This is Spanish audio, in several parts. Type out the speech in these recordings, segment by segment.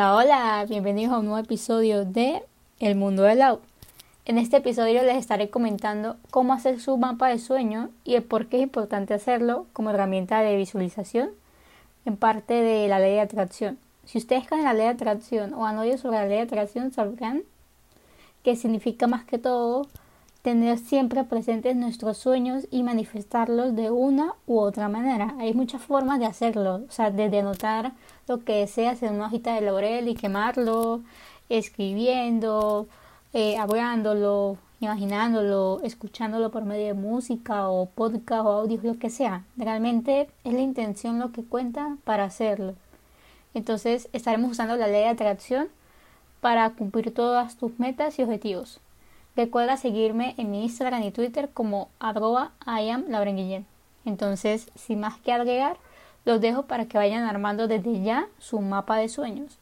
Hola, hola, bienvenidos a un nuevo episodio de El Mundo del Lau. En este episodio les estaré comentando cómo hacer su mapa de sueño y el por qué es importante hacerlo como herramienta de visualización en parte de la ley de atracción. Si ustedes creen en la ley de atracción o han oído sobre la ley de atracción, sabrán que significa más que todo tener siempre presentes nuestros sueños y manifestarlos de una u otra manera. Hay muchas formas de hacerlo, o sea, desde anotar lo que deseas en una hojita de laurel y quemarlo, escribiendo, eh, hablándolo, imaginándolo, escuchándolo por medio de música o podcast o audios, lo que sea. Realmente es la intención lo que cuenta para hacerlo. Entonces estaremos usando la ley de atracción para cumplir todas tus metas y objetivos. Recuerda seguirme en mi Instagram y Twitter como arroba. Entonces, sin más que agregar, los dejo para que vayan armando desde ya su mapa de sueños.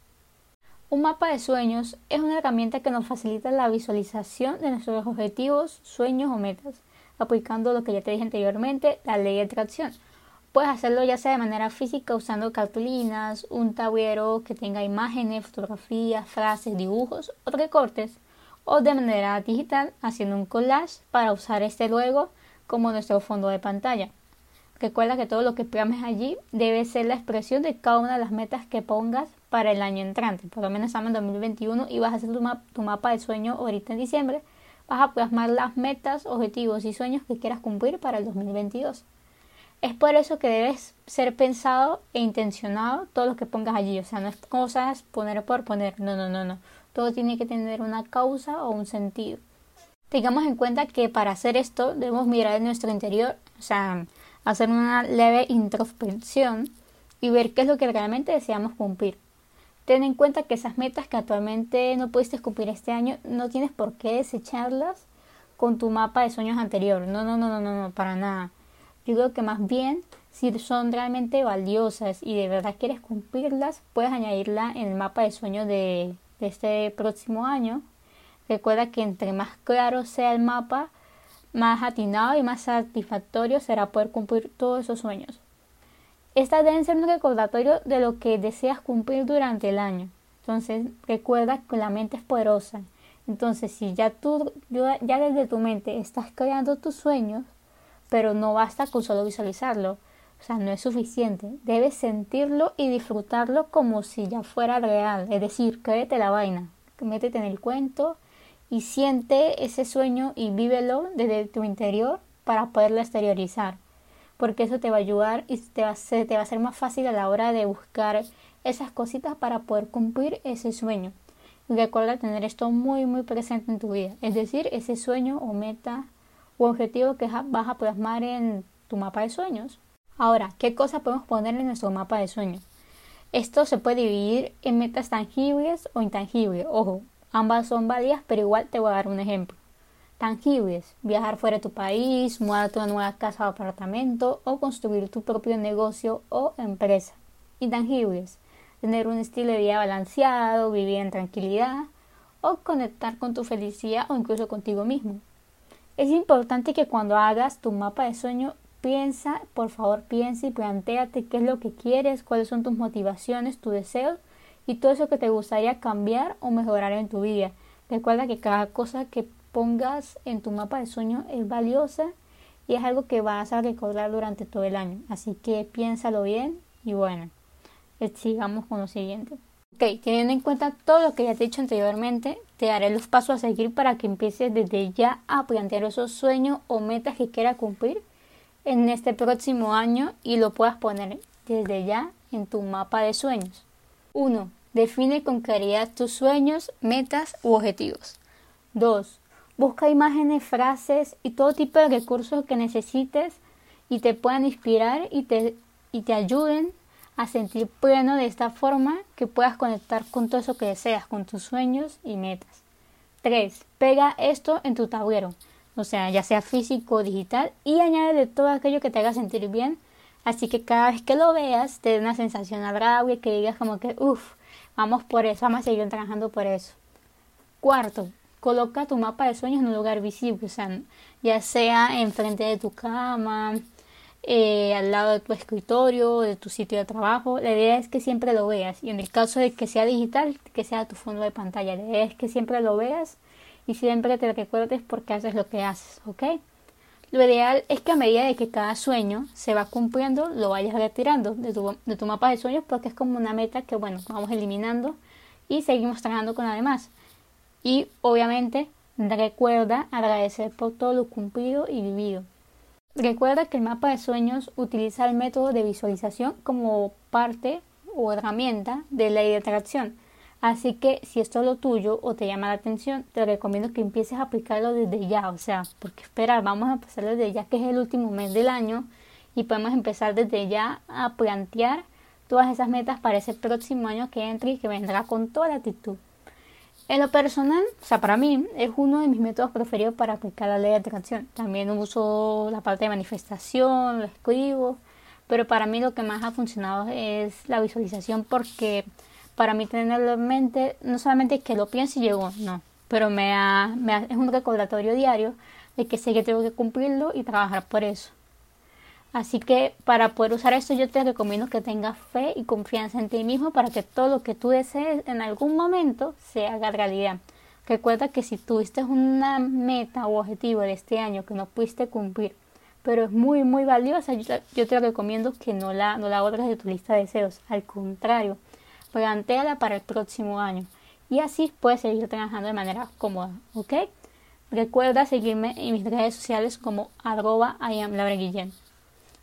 Un mapa de sueños es una herramienta que nos facilita la visualización de nuestros objetivos, sueños o metas, aplicando lo que ya te dije anteriormente, la ley de atracción. Puedes hacerlo ya sea de manera física usando cartulinas, un tablero que tenga imágenes, fotografías, frases, dibujos o recortes o de manera digital haciendo un collage para usar este luego como nuestro fondo de pantalla. Recuerda que todo lo que programes allí debe ser la expresión de cada una de las metas que pongas para el año entrante. Por lo menos estamos en 2021 y vas a hacer tu, tu mapa de sueño ahorita en diciembre. Vas a plasmar las metas, objetivos y sueños que quieras cumplir para el 2022. Es por eso que debes ser pensado e intencionado todo lo que pongas allí. O sea, no es cosas poner por poner. No, no, no, no. Todo tiene que tener una causa o un sentido. Tengamos en cuenta que para hacer esto debemos mirar en nuestro interior, o sea, hacer una leve introspección y ver qué es lo que realmente deseamos cumplir. Ten en cuenta que esas metas que actualmente no pudiste cumplir este año no tienes por qué desecharlas con tu mapa de sueños anterior. No, no, no, no, no, no, para nada. Yo creo que más bien, si son realmente valiosas y de verdad quieres cumplirlas, puedes añadirla en el mapa de sueños de de este próximo año. Recuerda que entre más claro sea el mapa, más atinado y más satisfactorio será poder cumplir todos esos sueños. Esta debe ser un recordatorio de lo que deseas cumplir durante el año. Entonces, recuerda que la mente es poderosa. Entonces, si ya tú, ya desde tu mente estás creando tus sueños, pero no basta con solo visualizarlo, o sea, no es suficiente. Debes sentirlo y disfrutarlo como si ya fuera real. Es decir, créete la vaina, métete en el cuento y siente ese sueño y vívelo desde tu interior para poderlo exteriorizar. Porque eso te va a ayudar y te va a, ser, te va a ser más fácil a la hora de buscar esas cositas para poder cumplir ese sueño. Recuerda tener esto muy muy presente en tu vida. Es decir, ese sueño o meta o objetivo que vas a plasmar en tu mapa de sueños. Ahora, ¿qué cosa podemos poner en nuestro mapa de sueños? Esto se puede dividir en metas tangibles o intangibles. Ojo, ambas son válidas, pero igual te voy a dar un ejemplo. Tangibles, viajar fuera de tu país, mudarte a una nueva casa o apartamento o construir tu propio negocio o empresa. Intangibles, tener un estilo de vida balanceado, vivir en tranquilidad o conectar con tu felicidad o incluso contigo mismo. Es importante que cuando hagas tu mapa de sueño Piensa, por favor, piensa y planteate qué es lo que quieres, cuáles son tus motivaciones, tus deseos y todo eso que te gustaría cambiar o mejorar en tu vida. Recuerda que cada cosa que pongas en tu mapa de sueño es valiosa y es algo que vas a recordar durante todo el año. Así que piénsalo bien y bueno, eh, sigamos con lo siguiente. Ok, teniendo en cuenta todo lo que ya te he dicho anteriormente, te daré los pasos a seguir para que empieces desde ya a plantear esos sueños o metas que quieras cumplir en este próximo año y lo puedas poner desde ya en tu mapa de sueños. 1. Define con claridad tus sueños, metas u objetivos. 2. Busca imágenes, frases y todo tipo de recursos que necesites y te puedan inspirar y te, y te ayuden a sentir pleno de esta forma que puedas conectar con todo eso que deseas, con tus sueños y metas. 3. Pega esto en tu tablero o sea, ya sea físico o digital, y añade todo aquello que te haga sentir bien, así que cada vez que lo veas te dé una sensación agradable, que digas como que, uff, vamos por eso, vamos a seguir trabajando por eso. Cuarto, coloca tu mapa de sueños en un lugar visible, o sea, ya sea enfrente de tu cama, eh, al lado de tu escritorio, de tu sitio de trabajo. La idea es que siempre lo veas y en el caso de que sea digital, que sea tu fondo de pantalla. La idea es que siempre lo veas y siempre te recuerdes por qué haces lo que haces, ¿ok? Lo ideal es que a medida de que cada sueño se va cumpliendo, lo vayas retirando de tu, de tu mapa de sueños porque es como una meta que, bueno, vamos eliminando y seguimos trabajando con la demás. Y obviamente recuerda agradecer por todo lo cumplido y vivido. Recuerda que el mapa de sueños utiliza el método de visualización como parte o herramienta de ley de atracción. Así que si esto es lo tuyo o te llama la atención, te recomiendo que empieces a aplicarlo desde ya. O sea, porque esperar, vamos a empezar desde ya, que es el último mes del año, y podemos empezar desde ya a plantear todas esas metas para ese próximo año que entre y que vendrá con toda la actitud. En lo personal, o sea, para mí es uno de mis métodos preferidos para aplicar la ley de atracción. También uso la parte de manifestación, lo escribo, pero para mí lo que más ha funcionado es la visualización porque para mí tenerlo en mente no solamente que lo pienso y llego, no, pero me, me es un recordatorio diario de que sé que tengo que cumplirlo y trabajar por eso. Así que para poder usar esto yo te recomiendo que tengas fe y confianza en ti mismo para que todo lo que tú desees en algún momento se haga realidad. Recuerda que si tuviste una meta o objetivo de este año que no pudiste cumplir, pero es muy muy valiosa, yo te, recomiendo que no la, no la de tu lista de deseos. Al contrario, plantéala para el próximo año y así puedes seguir trabajando de manera cómoda, ¿ok? Recuerda seguirme en mis redes sociales como arroba Guillén.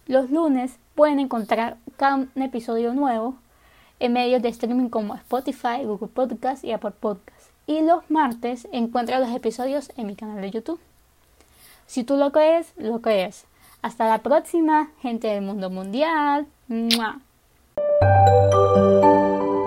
Los lunes pueden encontrar cada episodio nuevo en medios de streaming como Spotify, Google Podcast y Apple Podcast. Y los martes encuentran los episodios en mi canal de YouTube. Si tú lo crees, lo crees. Hasta la próxima, gente del mundo mundial.